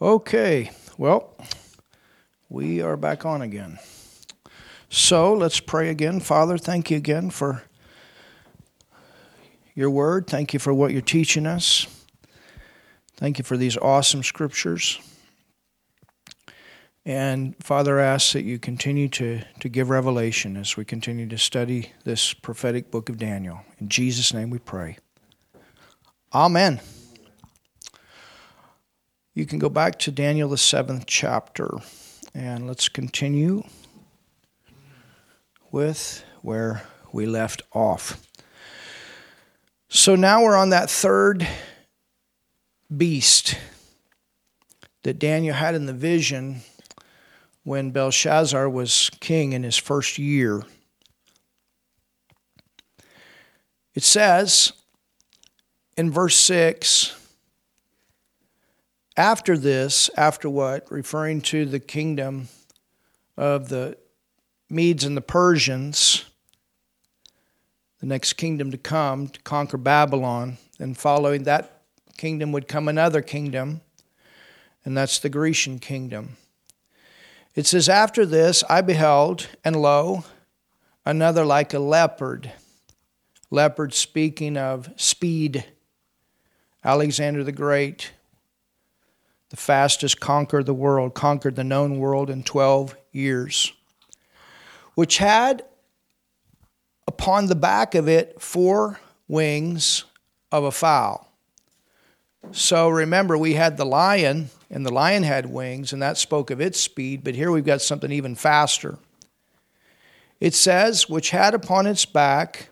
Okay, well, we are back on again. So let's pray again. Father, thank you again for your word. Thank you for what you're teaching us. Thank you for these awesome scriptures. And Father, I ask that you continue to, to give revelation as we continue to study this prophetic book of Daniel. In Jesus' name we pray. Amen. You can go back to Daniel, the seventh chapter, and let's continue with where we left off. So now we're on that third beast that Daniel had in the vision when Belshazzar was king in his first year. It says in verse 6 after this, after what? Referring to the kingdom of the Medes and the Persians, the next kingdom to come to conquer Babylon. And following that kingdom would come another kingdom, and that's the Grecian kingdom. It says, After this I beheld, and lo, another like a leopard. Leopard speaking of speed. Alexander the Great the fastest conquered the world, conquered the known world in 12 years, which had upon the back of it four wings of a fowl. So remember, we had the lion, and the lion had wings, and that spoke of its speed, but here we've got something even faster. It says, which had upon its back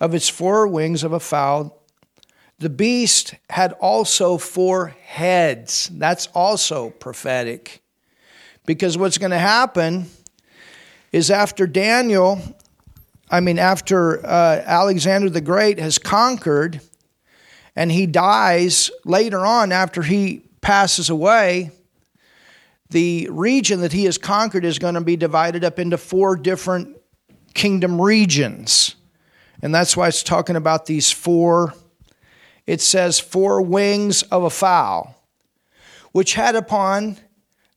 of its four wings of a fowl the beast had also four heads. That's also prophetic. Because what's going to happen is after Daniel, I mean, after uh, Alexander the Great has conquered and he dies later on after he passes away, the region that he has conquered is going to be divided up into four different kingdom regions. And that's why it's talking about these four it says, four wings of a fowl, which had upon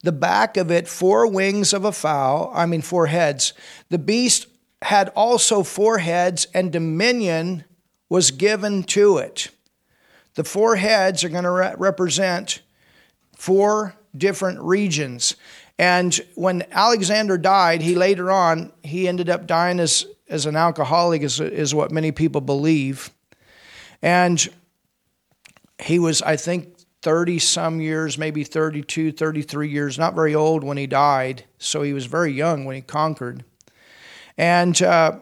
the back of it four wings of a fowl, I mean, four heads. The beast had also four heads, and dominion was given to it. The four heads are going to re- represent four different regions. And when Alexander died, he later on, he ended up dying as, as an alcoholic, is, is what many people believe. And he was, I think, 30 some years, maybe 32, 33 years, not very old when he died. So he was very young when he conquered. And, uh,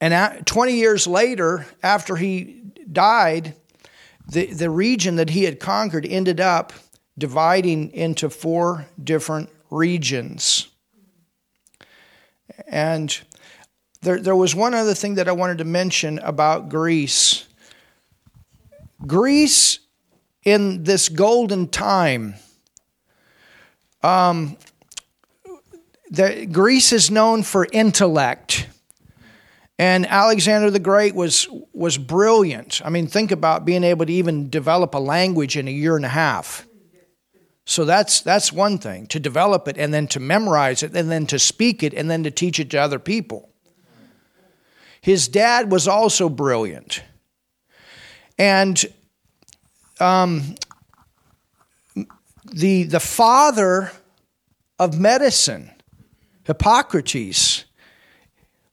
and 20 years later, after he died, the, the region that he had conquered ended up dividing into four different regions. And there, there was one other thing that I wanted to mention about Greece Greece in this golden time, um, the, Greece is known for intellect. And Alexander the Great was, was brilliant. I mean, think about being able to even develop a language in a year and a half. So that's, that's one thing to develop it and then to memorize it and then to speak it and then to teach it to other people. His dad was also brilliant. And um, the, the father of medicine, Hippocrates,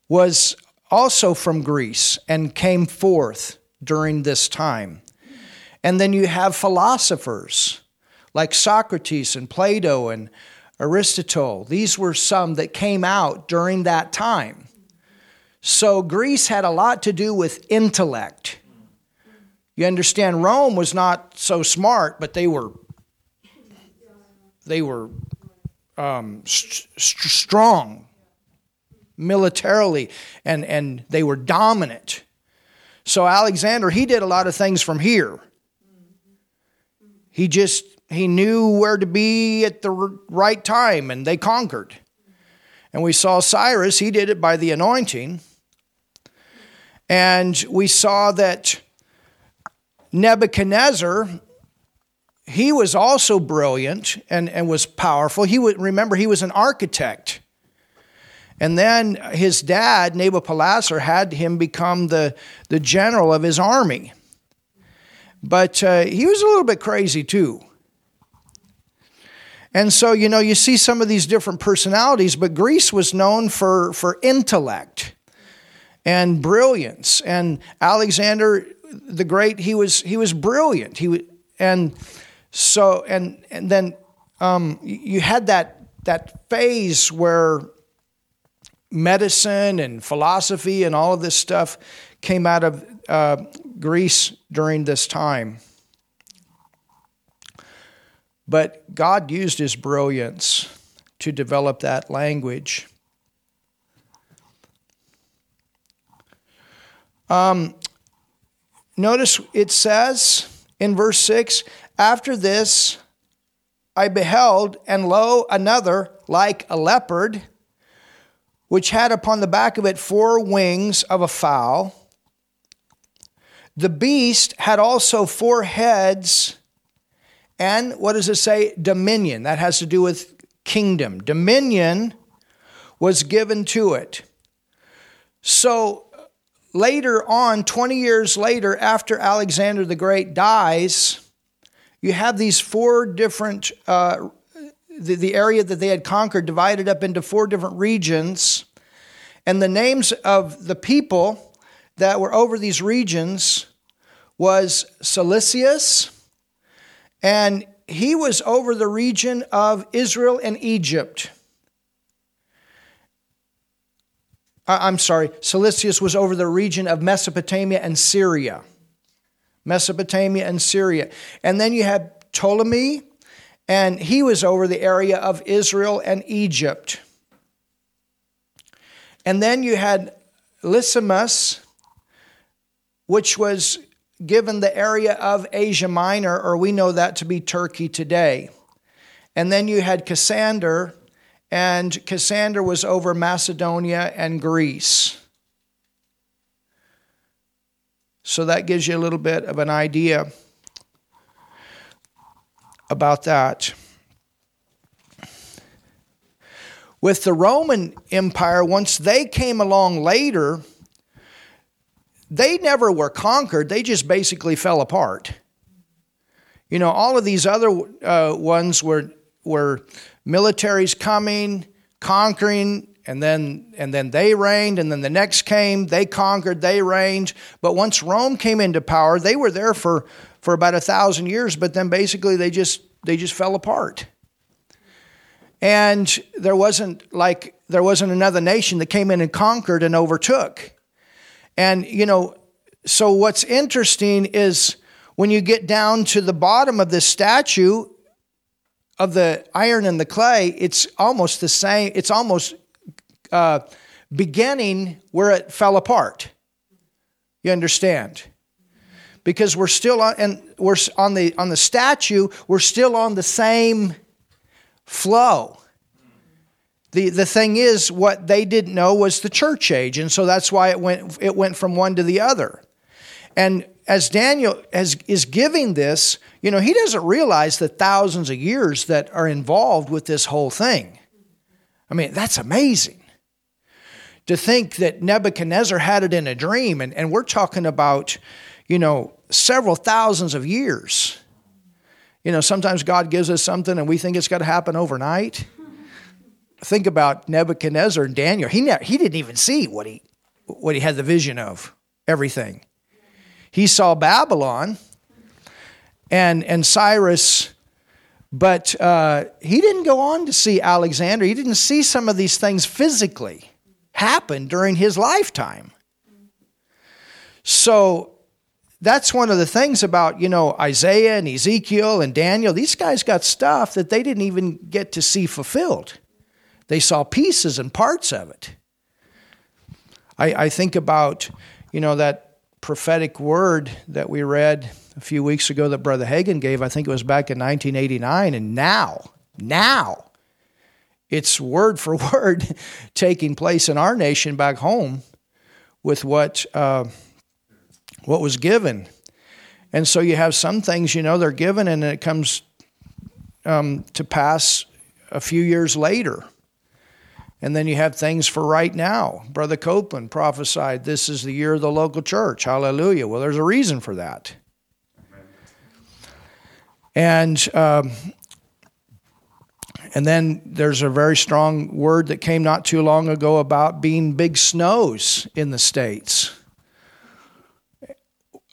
was also from Greece and came forth during this time. And then you have philosophers like Socrates and Plato and Aristotle. These were some that came out during that time. So Greece had a lot to do with intellect. You understand, Rome was not so smart, but they were they were um, st- st- strong militarily, and and they were dominant. So Alexander, he did a lot of things from here. He just he knew where to be at the right time, and they conquered. And we saw Cyrus; he did it by the anointing. And we saw that Nebuchadnezzar, he, was also brilliant and, and was powerful. He would remember he was an architect. And then his dad, Nabopolassar, had him become the, the general of his army. But uh, he was a little bit crazy too. And so, you know, you see some of these different personalities, but Greece was known for, for intellect and brilliance. And Alexander the Great, he was, he was brilliant. He, was, and so, and, and then um, you had that, that phase where medicine and philosophy and all of this stuff came out of uh, Greece during this time. But God used his brilliance to develop that language. Um, notice it says in verse 6 After this I beheld, and lo, another like a leopard, which had upon the back of it four wings of a fowl. The beast had also four heads and what does it say? Dominion. That has to do with kingdom. Dominion was given to it. So later on, 20 years later, after Alexander the Great dies, you have these four different, uh, the, the area that they had conquered divided up into four different regions. And the names of the people that were over these regions was Seleucus, and he was over the region of Israel and Egypt. I'm sorry, Seleucus was over the region of Mesopotamia and Syria. Mesopotamia and Syria. And then you had Ptolemy, and he was over the area of Israel and Egypt. And then you had Lysimus, which was given the area of Asia Minor, or we know that to be Turkey today. And then you had Cassander, and Cassander was over Macedonia and Greece. So that gives you a little bit of an idea about that. With the Roman Empire, once they came along later, they never were conquered, they just basically fell apart. You know, all of these other uh, ones were, were militaries coming, conquering, and then, and then they reigned, and then the next came, they conquered, they reigned. But once Rome came into power, they were there for, for about a thousand years, but then basically they just, they just fell apart. And there wasn't like there wasn't another nation that came in and conquered and overtook. And, you know, so what's interesting is when you get down to the bottom of this statue of the iron and the clay, it's almost the same, it's almost uh, beginning where it fell apart. You understand? Because we're still on, and we're on the on the statue, we're still on the same flow. The, the thing is, what they didn't know was the church age, and so that's why it went, it went from one to the other. And as Daniel is giving this, you know, he doesn't realize the thousands of years that are involved with this whole thing. I mean, that's amazing. To think that Nebuchadnezzar had it in a dream, and, and we're talking about, you know, several thousands of years. You know, sometimes God gives us something and we think it's got to happen overnight think about Nebuchadnezzar and Daniel. He, ne- he didn't even see what he, what he had the vision of, everything. He saw Babylon and, and Cyrus, but uh, he didn't go on to see Alexander. He didn't see some of these things physically happen during his lifetime. So that's one of the things about, you know, Isaiah and Ezekiel and Daniel. These guys got stuff that they didn't even get to see fulfilled. They saw pieces and parts of it. I, I think about, you know, that prophetic word that we read a few weeks ago that Brother Hagin gave. I think it was back in 1989. And now, now, it's word for word taking place in our nation back home with what uh, what was given. And so you have some things, you know, they're given, and it comes um, to pass a few years later. And then you have things for right now. Brother Copeland prophesied this is the year of the local church. Hallelujah. Well, there's a reason for that. And um, and then there's a very strong word that came not too long ago about being big snows in the states.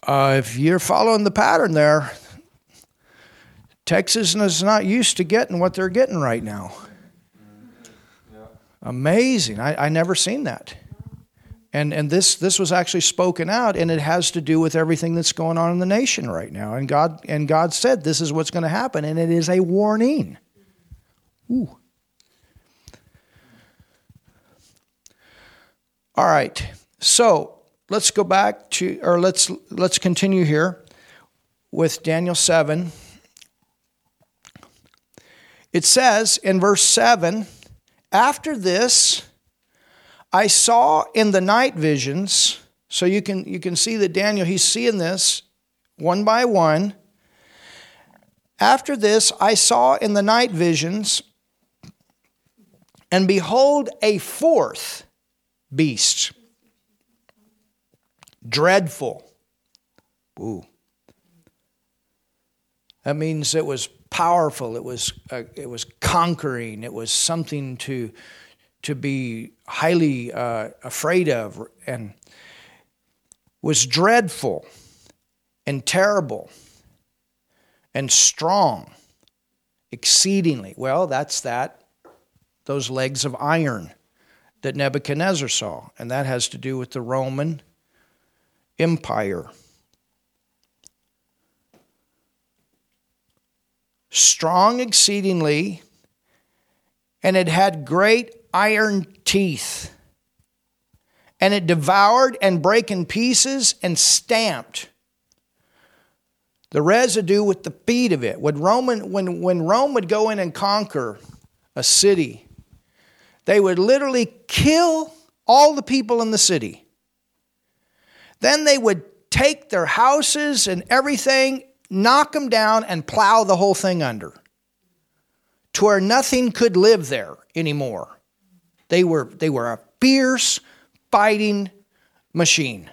Uh, if you're following the pattern there, Texas is not used to getting what they're getting right now. Amazing. I, I never seen that. And, and this, this was actually spoken out, and it has to do with everything that's going on in the nation right now. And God, and God said this is what's going to happen, and it is a warning. Ooh. All right. So let's go back to, or let's let's continue here with Daniel seven. It says in verse seven, after this, I saw in the night visions. So you can you can see that Daniel he's seeing this one by one. After this, I saw in the night visions and behold, a fourth beast, dreadful. Ooh. That means it was powerful. It was uh, it was conquering. It was something to to be highly uh, afraid of, and was dreadful and terrible and strong exceedingly. Well, that's that those legs of iron that Nebuchadnezzar saw, and that has to do with the Roman Empire. Strong exceedingly, and it had great iron teeth, and it devoured and brake in pieces and stamped the residue with the feet of it. When, Roman, when, when Rome would go in and conquer a city, they would literally kill all the people in the city. Then they would take their houses and everything, knock them down, and plow the whole thing under to where nothing could live there anymore. They were, they were a fierce fighting machine.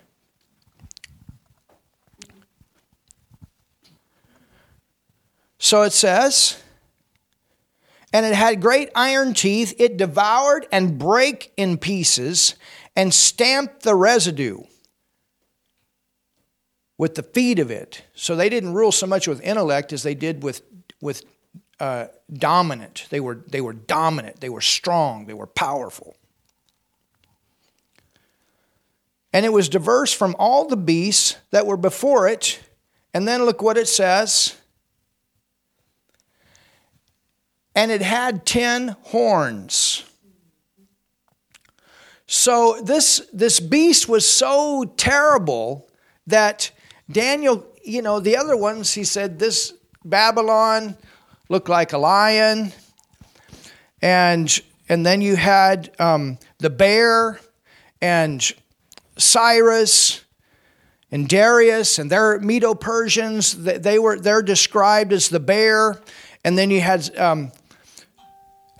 So it says, and it had great iron teeth. It devoured and brake in pieces and stamped the residue with the feet of it. So they didn't rule so much with intellect as they did with, with uh, dominant. They were, they were dominant, they were strong, they were powerful. And it was diverse from all the beasts that were before it. And then look what it says and it had 10 horns. So this, this beast was so terrible that Daniel, you know, the other ones, he said, this Babylon looked like a lion. And, and then you had um, the bear and Cyrus and Darius and their Medo Persians. They were, they're described as the bear. And then you had um,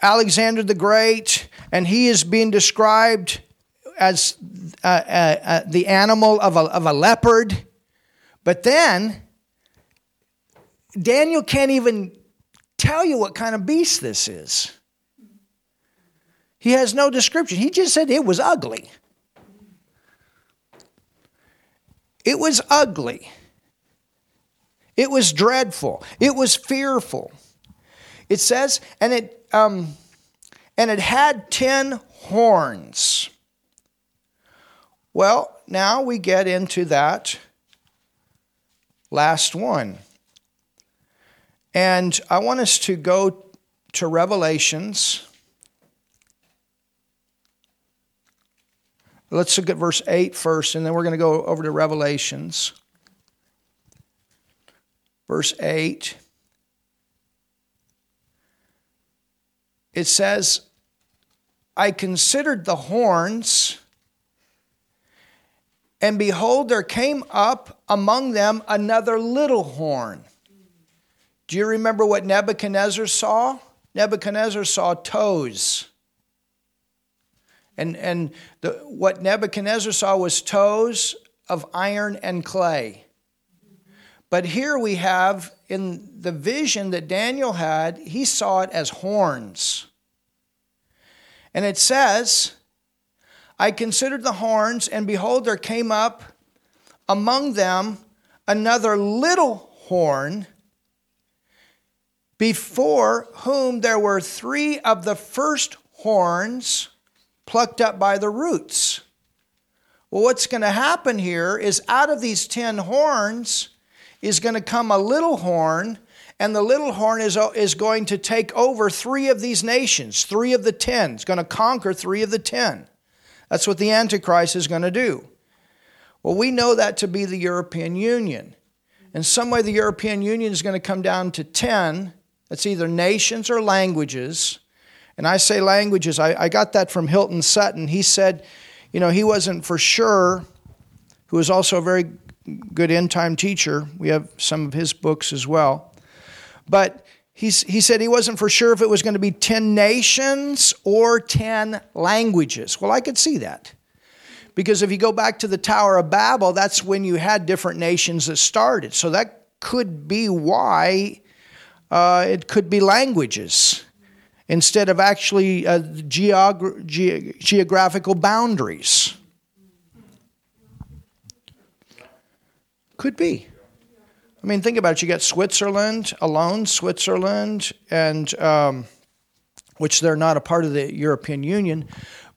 Alexander the Great, and he is being described as uh, uh, uh, the animal of a, of a leopard. But then, Daniel can't even tell you what kind of beast this is. He has no description. He just said it was ugly. It was ugly. It was dreadful. It was fearful. It says, and it um, and it had ten horns. Well, now we get into that last one. And I want us to go to Revelations. Let's look at verse 8 first, and then we're going to go over to Revelations. Verse 8. it says, I considered the horns, and behold, there came up among them another little horn, Do you remember what Nebuchadnezzar saw? Nebuchadnezzar saw toes. And, and the, what Nebuchadnezzar saw was toes of iron and clay. But here we have in the vision that Daniel had, he saw it as horns. And it says, I considered the horns, and behold, there came up among them another little horn, before whom there were three of the first horns plucked up by the roots. Well, what's going to happen here is out of these ten horns is going to come a little horn, and the little horn is, is going to take over three of these nations, three of the ten. It's going to conquer three of the ten. That's what the Antichrist is going to do. Well, we know that to be the European Union. In some way, the European Union is going to come down to 10. That's either nations or languages. And I say languages, I, I got that from Hilton Sutton. He said, you know, he wasn't for sure, who was also a very good end time teacher. We have some of his books as well. But he's, he said he wasn't for sure if it was going to be 10 nations or 10 languages. Well, I could see that. Because if you go back to the Tower of Babel, that's when you had different nations that started. So that could be why uh, it could be languages instead of actually uh, geog- ge- geographical boundaries. Could be. I mean, think about it. You got Switzerland alone, Switzerland, and um, which they're not a part of the European Union.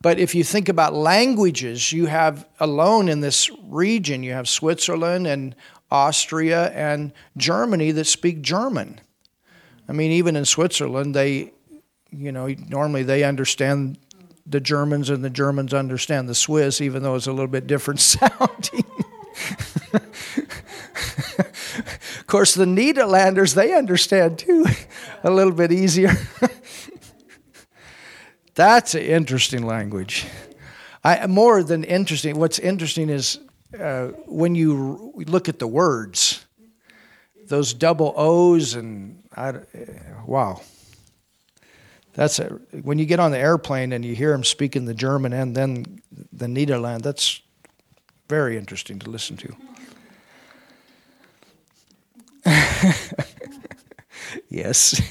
But if you think about languages, you have alone in this region, you have Switzerland and Austria and Germany that speak German. I mean, even in Switzerland, they, you know, normally they understand the Germans and the Germans understand the Swiss, even though it's a little bit different sounding. of course, the Nederlanders, they understand too, a little bit easier. That's an interesting language. I, more than interesting, what's interesting is uh, when you look at the words, those double O's and I, uh, wow. That's a, when you get on the airplane and you hear them speaking the German and then the Nederland. That's very interesting to listen to. yes.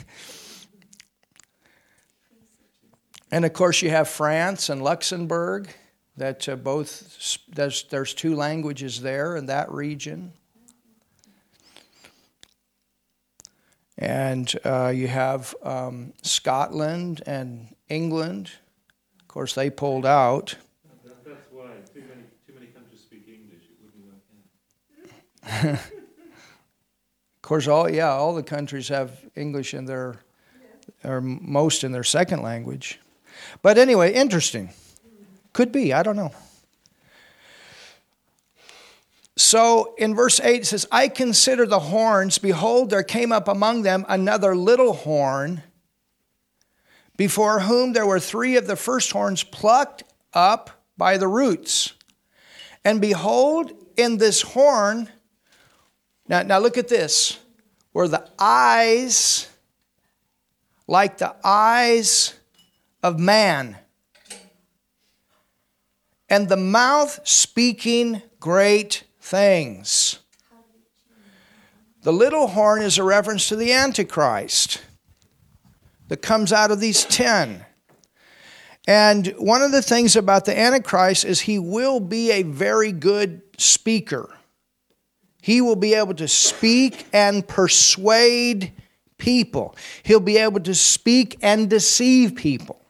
And of course, you have France and Luxembourg. That uh, both there's there's two languages there in that region. And uh, you have um, Scotland and England. Of course, they pulled out. That's why too many too many countries speak English. It wouldn't work. of course, all yeah, all the countries have English in their, or most in their second language. But anyway, interesting. Could be, I don't know. So in verse 8 it says, I consider the horns, behold, there came up among them another little horn, before whom there were three of the first horns plucked up by the roots. And behold, in this horn, now, now look at this, were the eyes like the eyes of man, and the mouth speaking great things. The little horn is a reference to the Antichrist that comes out of these ten. And one of the things about the Antichrist is he will be a very good speaker. He will be able to speak and persuade people. He'll be able to speak and deceive people.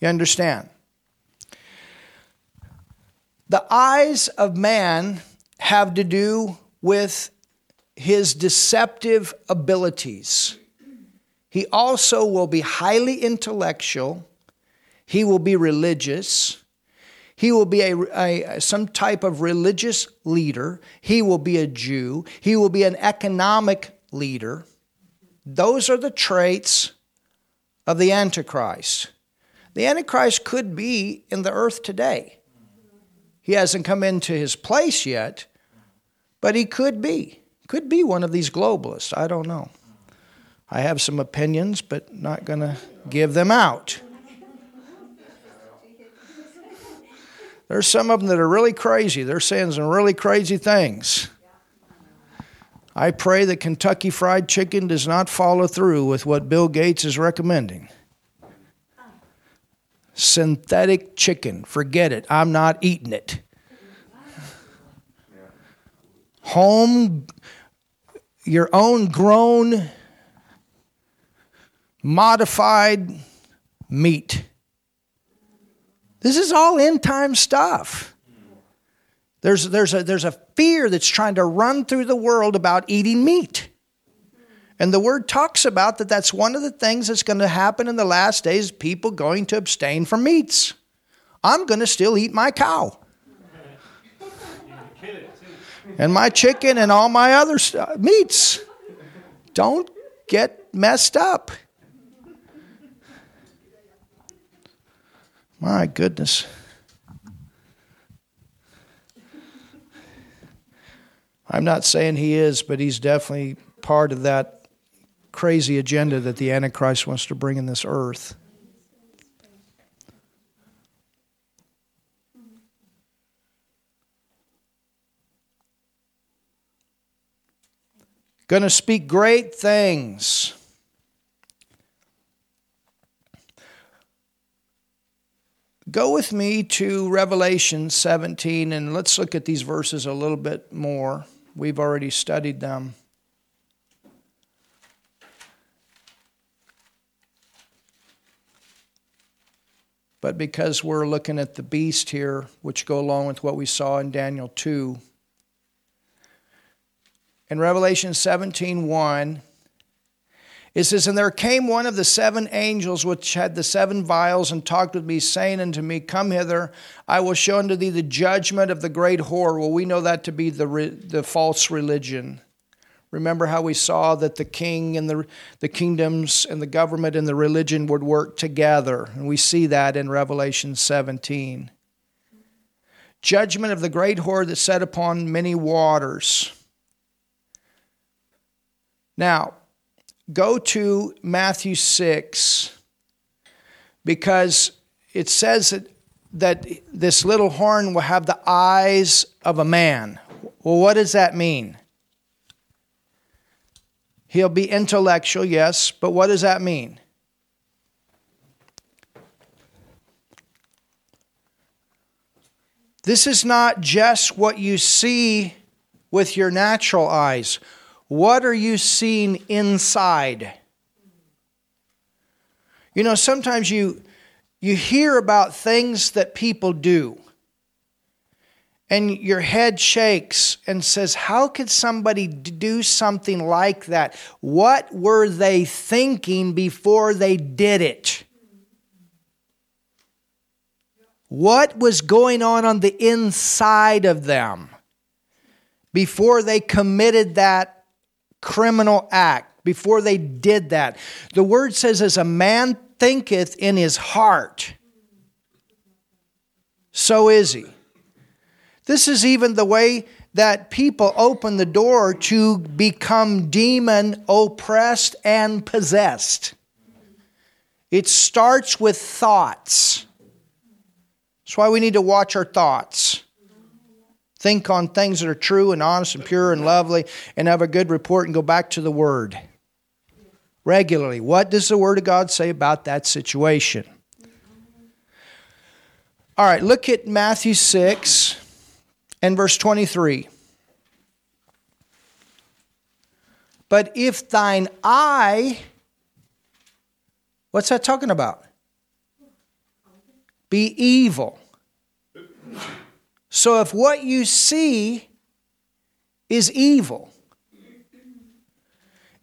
You understand? The eyes of man have to do with his deceptive abilities. He also will be highly intellectual. He will be religious. He will be a, a, some type of religious leader. He will be a Jew. He will be an economic leader. Those are the traits of the Antichrist. The Antichrist could be in the earth today. He hasn't come into his place yet, but he could be. Could be one of these globalists. I don't know. I have some opinions, but not going to give them out. There's some of them that are really crazy. They're saying some really crazy things. I pray that Kentucky Fried Chicken does not follow through with what Bill Gates is recommending. Synthetic chicken, forget it. I'm not eating it. Home, your own grown, modified meat. This is all end time stuff. There's, there's, a, there's a fear that's trying to run through the world about eating meat. And the word talks about that that's one of the things that's going to happen in the last days people going to abstain from meats. I'm going to still eat my cow. And my chicken and all my other meats. Don't get messed up. My goodness. I'm not saying he is, but he's definitely part of that crazy agenda that the Antichrist wants to bring in this earth. Going to speak great things. Go with me to Revelation 17 and let's look at these verses a little bit more. We've already studied them. But because we're looking at the beast here, which go along with what we saw in Daniel 2, in Revelation 17 1, it says, And there came one of the seven angels which had the seven vials and talked with me, saying unto me, Come hither, I will show unto thee the judgment of the great whore. Well, we know that to be the, the false religion. Remember how we saw that the king and the, the kingdoms and the government and the religion would work together. And we see that in Revelation 17. Judgment of the great whore that sat upon many waters. Now, go to Matthew 6 because it says that, that this little horn will have the eyes of a man. Well, what does that mean? He'll be intellectual, yes, but what does that mean? This is not just what you see with your natural eyes. What are you seeing inside? You know, sometimes you you hear about things that people do. And your head shakes and says, How could somebody do something like that? What were they thinking before they did it? What was going on on the inside of them before they committed that criminal act before they did that. The word says, as a man thinketh in his heart, so is he. This is even the way that people open the door to become demon oppressed and possessed. It starts with thoughts. That's why we need to watch our thoughts. Think on things that are true and honest and pure and lovely and have a good report and go back to the Word regularly. What does the Word of God say about that situation? All right, look at Matthew 6 and verse 23. But if thine eye, what's that talking about? Be evil. So if what you see is evil,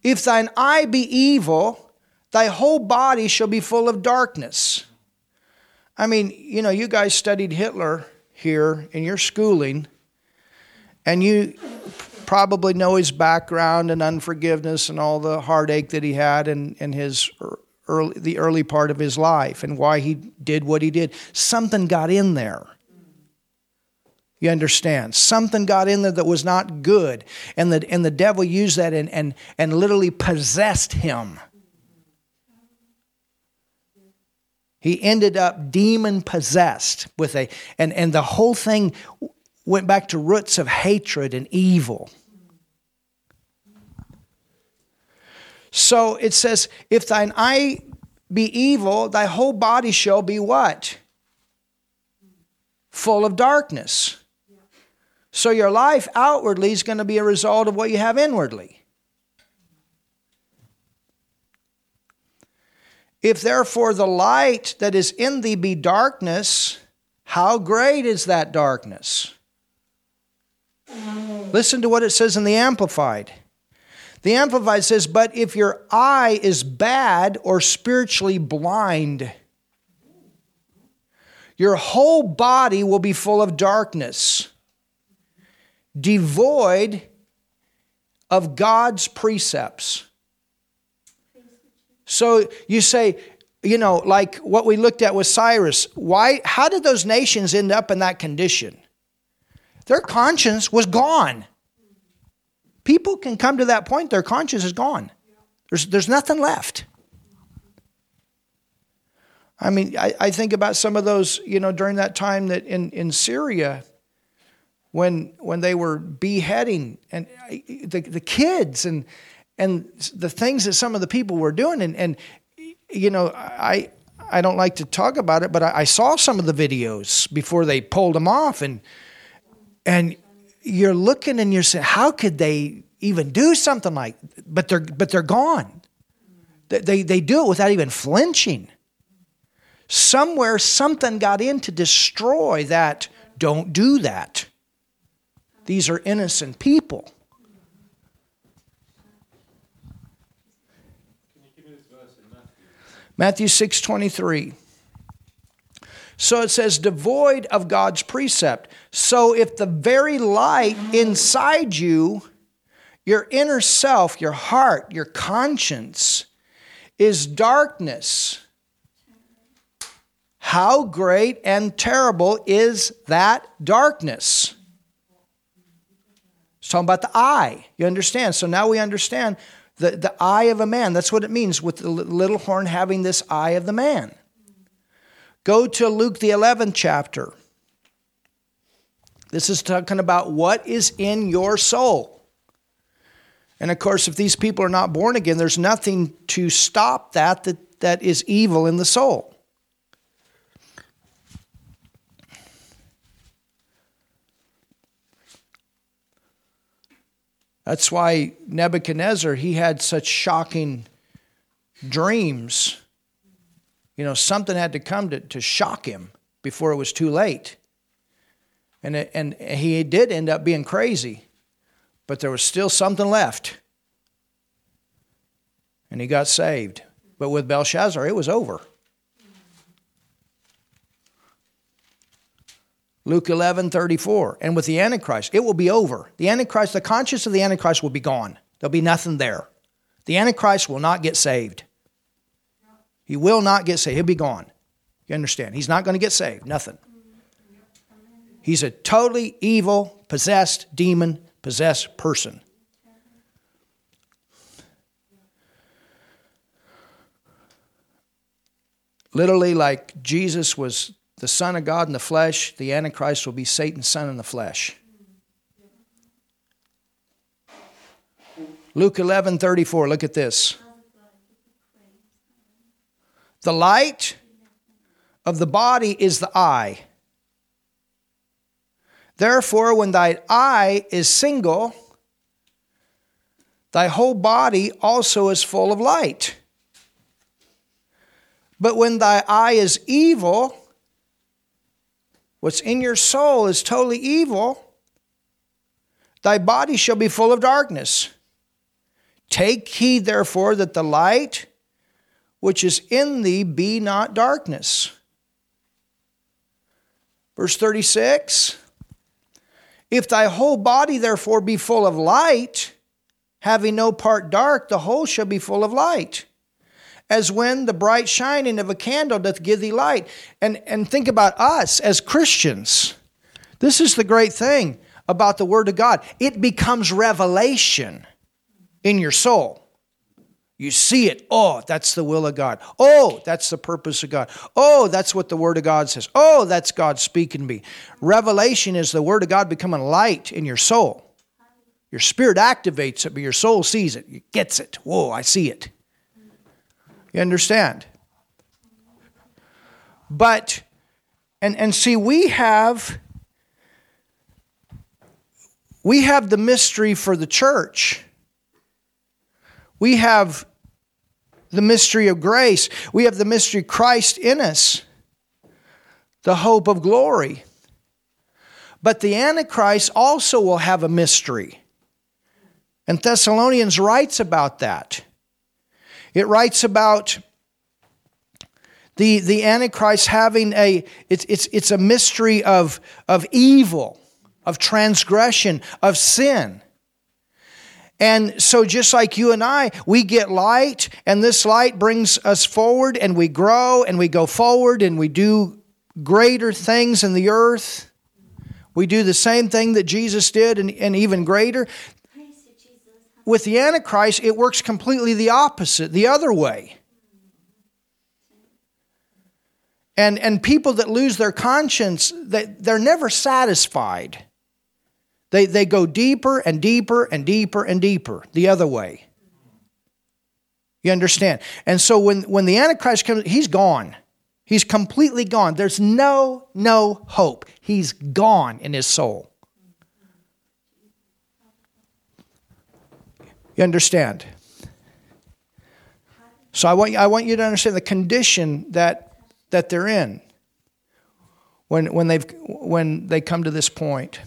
if thine eye be evil, thy whole body shall be full of darkness. I mean, you know, you guys studied Hitler here in your schooling, and you probably know his background and unforgiveness and all the heartache that he had in, in his early, the early part of his life and why he did what he did. Something got in there. You understand? Something got in there that was not good. And the, and the devil used that and, and, and literally possessed him. He ended up demon possessed with a, and, and the whole thing went back to roots of hatred and evil. So it says, if thine eye be evil, thy whole body shall be what? Full of darkness. So your life outwardly is going to be a result of what you have inwardly. If therefore the light that is in thee be darkness, how great is that darkness? Listen to what it says in the Amplified. The Amplified says, But if your eye is bad or spiritually blind, your whole body will be full of darkness, devoid of God's precepts. So you say, you know, like what we looked at with Cyrus, why how did those nations end up in that condition? Their conscience was gone. People can come to that point, their conscience is gone. There's, there's nothing left. I mean, I, I think about some of those, you know, during that time that in, in Syria, when when they were beheading and uh, the, the kids and and the things that some of the people were doing and, and you know I I don't like to talk about it but I, I saw some of the videos before they pulled them off and and you're looking and you're saying, how could they even do something like? But they're but they're gone. They they, they do it without even flinching. Somewhere something got in to destroy that. Don't do that. These are innocent people. Matthew 6 23. So it says, devoid of God's precept. So if the very light inside you, your inner self, your heart, your conscience, is darkness, how great and terrible is that darkness? It's talking about the eye. You understand? So now we understand the, the eye of a man. That's what it means with the little horn having this eye of the man. Go to Luke, the 11th chapter. This is talking about what is in your soul. And of course, if these people are not born again, there's nothing to stop that that, that is evil in the soul. That's why Nebuchadnezzar, he had such shocking dreams you know, something had to come to, to shock him before it was too late. And, it, and he did end up being crazy, but there was still something left. And he got saved. But with Belshazzar, it was over. Luke 11, 34. And with the Antichrist, it will be over. The Antichrist, the conscience of the Antichrist will be gone. There'll be nothing there. The Antichrist will not get saved. He will not get saved. He'll be gone. You understand? He's not going to get saved. Nothing. He's a totally evil, possessed, demon possessed person. Literally, like Jesus was the Son of God in the flesh, the Antichrist will be Satan's son in the flesh. Luke 11 34, look at this. The light of the body is the eye. Therefore, when thy eye is single, thy whole body also is full of light. But when thy eye is evil, what's in your soul is totally evil, thy body shall be full of darkness. Take heed, therefore, that the light which is in thee be not darkness. Verse 36 If thy whole body therefore be full of light, having no part dark, the whole shall be full of light. As when the bright shining of a candle doth give thee light. And, and think about us as Christians. This is the great thing about the Word of God it becomes revelation in your soul. You see it. Oh, that's the will of God. Oh, that's the purpose of God. Oh, that's what the Word of God says. Oh, that's God speaking to me. Revelation is the Word of God becoming light in your soul. Your spirit activates it, but your soul sees it. It gets it. Whoa, I see it. You understand? But, and, and see, we have we have the mystery for the church. We have the mystery of grace. We have the mystery Christ in us, the hope of glory. But the Antichrist also will have a mystery. And Thessalonians writes about that. It writes about the, the Antichrist having a, it's, it's, it's a mystery of, of evil, of transgression, of sin. And so, just like you and I, we get light, and this light brings us forward, and we grow, and we go forward, and we do greater things in the earth. We do the same thing that Jesus did, and, and even greater. With the Antichrist, it works completely the opposite, the other way. And, and people that lose their conscience, they, they're never satisfied. They, they go deeper and deeper and deeper and deeper the other way. You understand? And so when, when the Antichrist comes, he's gone. He's completely gone. There's no, no hope. He's gone in his soul. You understand? So I want, I want you to understand the condition that, that they're in when, when, they've, when they come to this point.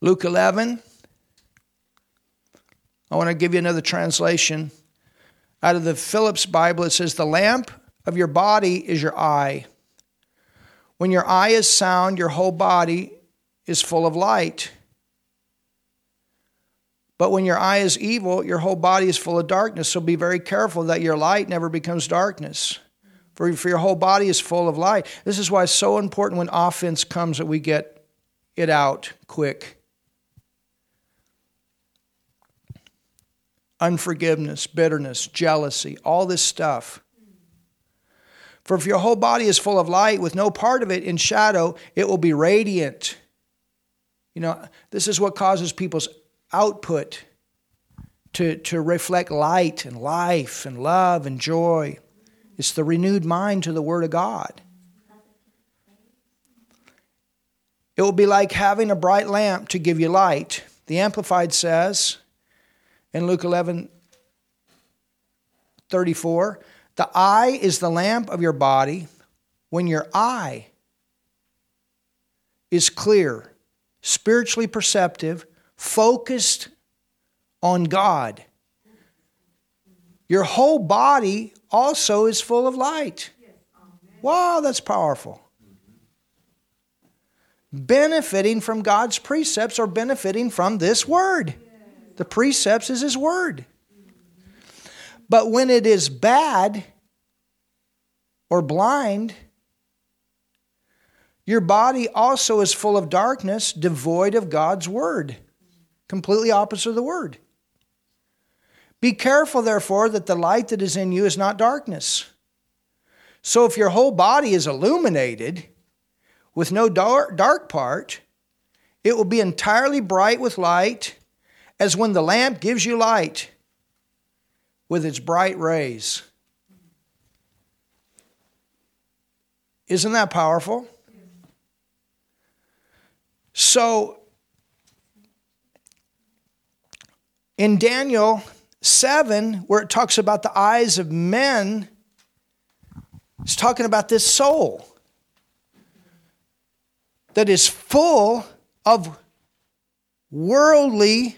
Luke 11. I want to give you another translation. Out of the Phillips Bible, it says, The lamp of your body is your eye. When your eye is sound, your whole body is full of light. But when your eye is evil, your whole body is full of darkness. So be very careful that your light never becomes darkness. For, for your whole body is full of light. This is why it's so important when offense comes that we get it out quick. unforgiveness, bitterness, jealousy, all this stuff. For if your whole body is full of light with no part of it in shadow, it will be radiant. You know, this is what causes people's output to, to reflect light and life and love and joy. It's the renewed mind to the Word of God. It will be like having a bright lamp to give you light. The Amplified says, in Luke 11 34. The eye is the lamp of your body. When your eye is clear, spiritually perceptive, focused on God, your whole body also is full of light. Wow, that's powerful. Benefiting from God's precepts or benefiting from this word. The precepts is His Word. But when it is bad or blind, your body also is full of darkness, devoid of God's Word. Completely opposite of the Word. Be careful, therefore, that the light that is in you is not darkness. So if your whole body is illuminated with no dark, dark part, it will be entirely bright with light as when the lamp gives you light with its bright rays. Isn't that powerful? So, in Daniel 7, where it talks about the eyes of men, it's talking about this soul that is full of worldly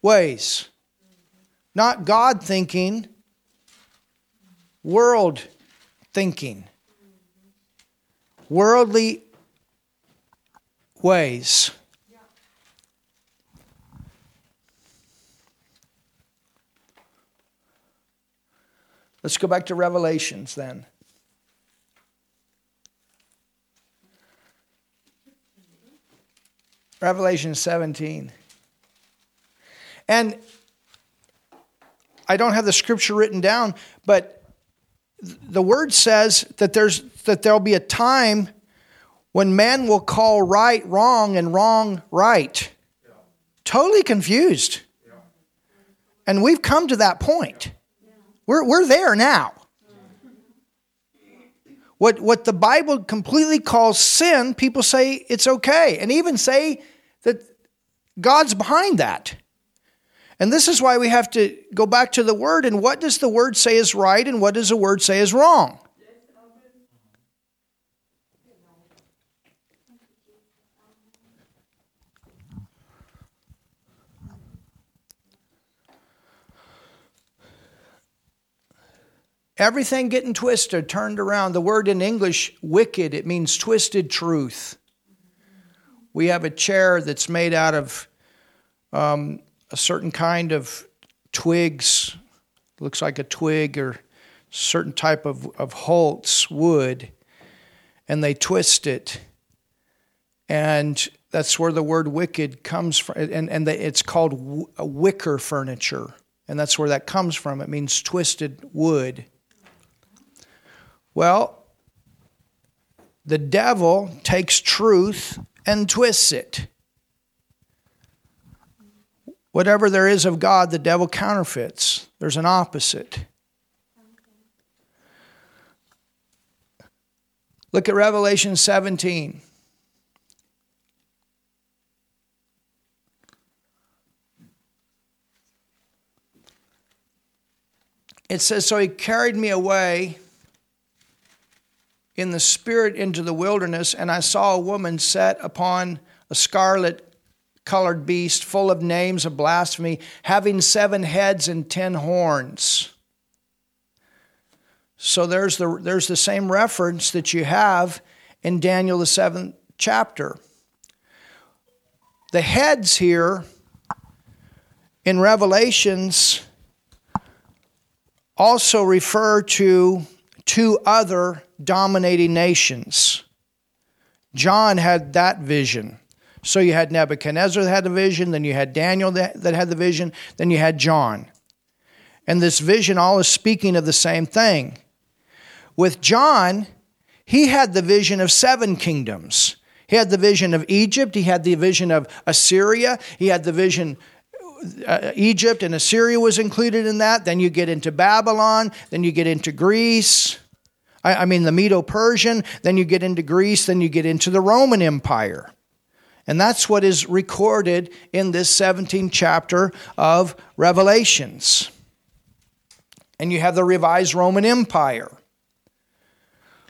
ways. Not God thinking, world thinking. Worldly ways. Let's go back to Revelations then. Revelation 17. And I don't have the scripture written down, but the word says that there's that there'll be a time when men will call right wrong and wrong right. Yeah. Totally confused. Yeah. And we've come to that point. Yeah. We're, we're there now. What, what the Bible completely calls sin, people say it's okay, and even say that God's behind that. And this is why we have to go back to the Word and what does the Word say is right and what does the Word say is wrong? Everything getting twisted, turned around. The word in English, wicked, it means twisted truth. We have a chair that's made out of um, a certain kind of twigs, looks like a twig or certain type of, of Holt's wood, and they twist it. And that's where the word wicked comes from. And, and it's called wicker furniture. And that's where that comes from. It means twisted wood. Well, the devil takes truth and twists it. Whatever there is of God, the devil counterfeits. There's an opposite. Look at Revelation 17. It says, So he carried me away in the spirit into the wilderness, and I saw a woman set upon a scarlet colored beast full of names of blasphemy, having seven heads and ten horns. So there's the, there's the same reference that you have in Daniel, the seventh chapter. The heads here in Revelations also refer to two other dominating nations. John had that vision. So you had Nebuchadnezzar that had the vision, then you had Daniel that, that had the vision, then you had John. And this vision all is speaking of the same thing. With John, he had the vision of seven kingdoms. He had the vision of Egypt, he had the vision of Assyria, he had the vision uh, Egypt and Assyria was included in that. Then you get into Babylon, then you get into Greece. I, I mean, the Medo Persian, then you get into Greece, then you get into the Roman Empire. And that's what is recorded in this 17th chapter of Revelations. And you have the revised Roman Empire.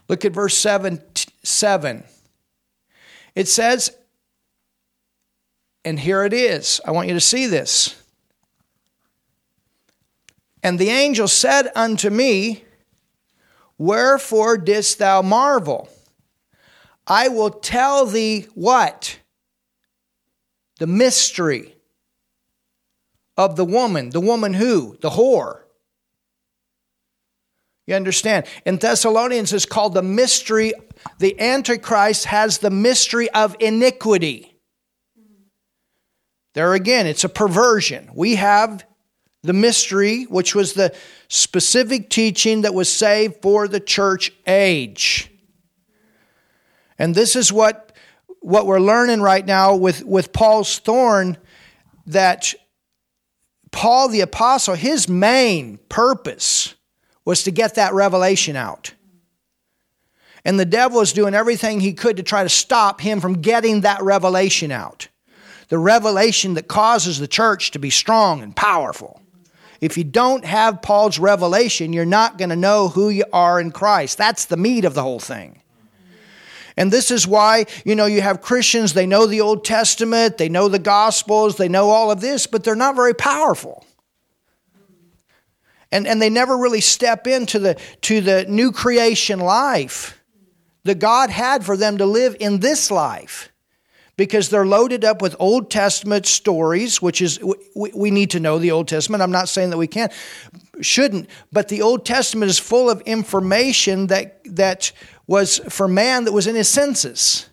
Look at verse 7. 7. It says, and here it is. I want you to see this. And the angel said unto me, Wherefore didst thou marvel? I will tell thee what? The mystery of the woman. The woman who? The whore. You understand? In Thessalonians, it's called the mystery. The Antichrist has the mystery of iniquity. There again, it's a perversion. We have the mystery, which was the specific teaching that was saved for the church age. And this is what, what we're learning right now with, with Paul's thorn that Paul the Apostle, his main purpose was to get that revelation out. And the devil is doing everything he could to try to stop him from getting that revelation out. The revelation that causes the church to be strong and powerful. If you don't have Paul's revelation, you're not going to know who you are in Christ. That's the meat of the whole thing. And this is why, you know, you have Christians, they know the Old Testament, they know the Gospels, they know all of this, but they're not very powerful. And, and they never really step into the, to the new creation life that God had for them to live in this life because they're loaded up with Old Testament stories, which is, we, we need to know the Old Testament. I'm not saying that we can't, shouldn't, but the Old Testament is full of information that, that was for man that was in his senses.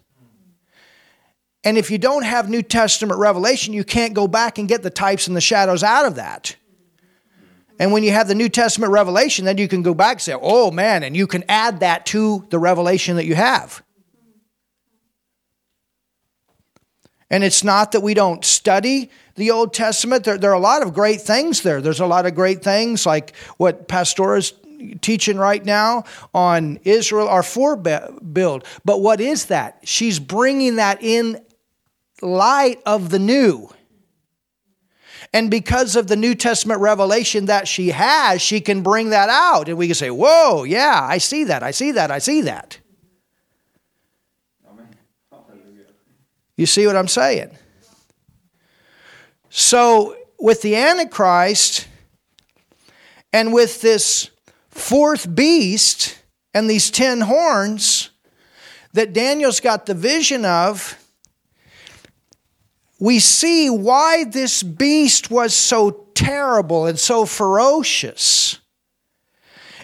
And if you don't have New Testament revelation, you can't go back and get the types and the shadows out of that. And when you have the New Testament revelation, then you can go back and say, oh man, and you can add that to the revelation that you have. And it's not that we don't study the Old Testament. There, there, are a lot of great things there. There's a lot of great things like what Pastor is teaching right now on Israel, our forebuild. But what is that? She's bringing that in light of the new. And because of the New Testament revelation that she has, she can bring that out. And we can say, Whoa, yeah, I see that, I see that, I see that. You see what I'm saying? So, with the Antichrist and with this fourth beast and these ten horns that Daniel's got the vision of, we see why this beast was so terrible and so ferocious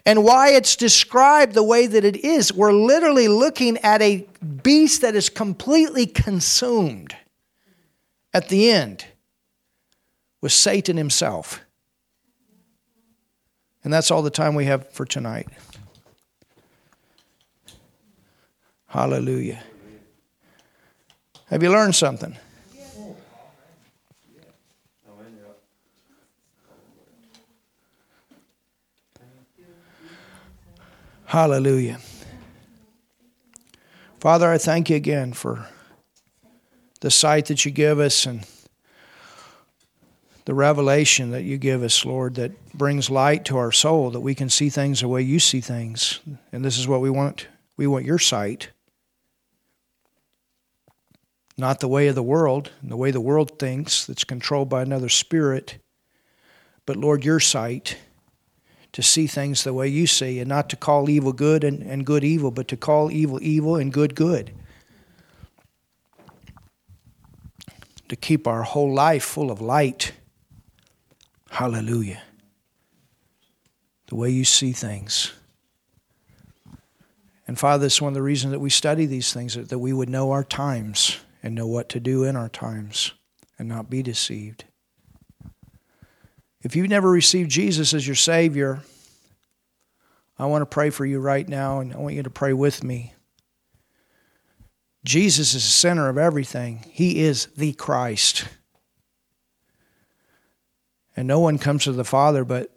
and why it's described the way that it is. We're literally looking at a beast that is completely consumed at the end with Satan himself. And that's all the time we have for tonight. Hallelujah. Have you learned something? Hallelujah. Father, I thank you again for the sight that you give us and the revelation that you give us, Lord, that brings light to our soul, that we can see things the way you see things. And this is what we want. We want your sight. Not the way of the world, and the way the world thinks, that's controlled by another spirit, but Lord, your sight to see things the way you see and not to call evil good and, and good evil, but to call evil evil and good good. To keep our whole life full of light. Hallelujah. The way you see things. And Father, is one of the reasons that we study these things, is that we would know our times and know what to do in our times and not be deceived. If you've never received Jesus as your Savior, I want to pray for you right now, and I want you to pray with me. Jesus is the center of everything, He is the Christ. And no one comes to the Father but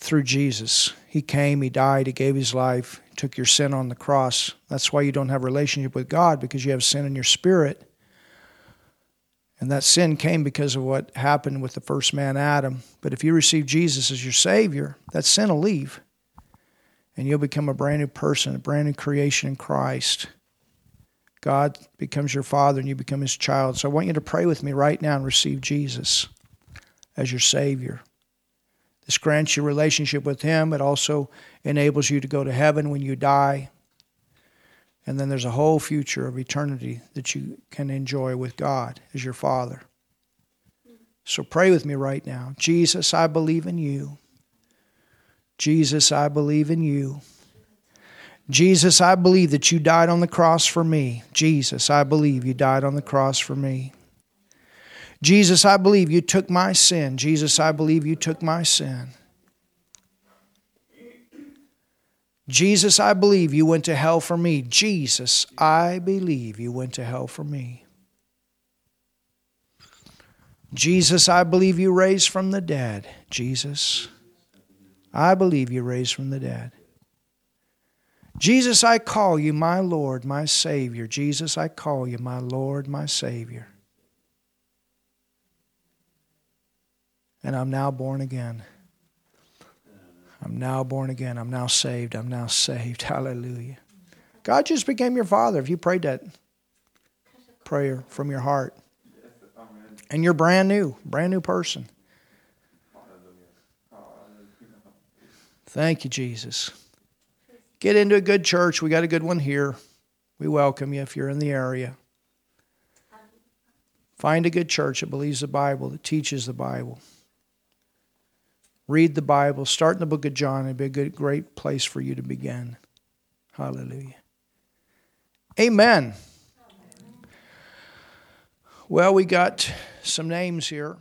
through Jesus. He came, He died, He gave His life, took your sin on the cross. That's why you don't have a relationship with God, because you have sin in your spirit. And that sin came because of what happened with the first man, Adam. But if you receive Jesus as your Savior, that sin will leave. And you'll become a brand new person, a brand new creation in Christ. God becomes your Father and you become His child. So I want you to pray with me right now and receive Jesus as your Savior. This grants you relationship with Him. It also enables you to go to heaven when you die. And then there's a whole future of eternity that you can enjoy with God as your Father. So pray with me right now. Jesus, I believe in you. Jesus, I believe in you. Jesus, I believe that you died on the cross for me. Jesus, I believe you died on the cross for me. Jesus, I believe you took my sin. Jesus, I believe you took my sin. Jesus, I believe you went to hell for me. Jesus, I believe you went to hell for me. Jesus, I believe you raised from the dead. Jesus, I believe you raised from the dead. Jesus, I call you my Lord, my Savior. Jesus, I call you my Lord, my Savior. And I'm now born again. I'm now born again. I'm now saved. I'm now saved. Hallelujah. God just became your father if you prayed that prayer from your heart. And you're brand new, brand new person. Thank you, Jesus. Get into a good church. We got a good one here. We welcome you if you're in the area. Find a good church that believes the Bible, that teaches the Bible read the Bible, start in the book of John. It'd be a good, great place for you to begin. Hallelujah. Amen. Well, we got some names here.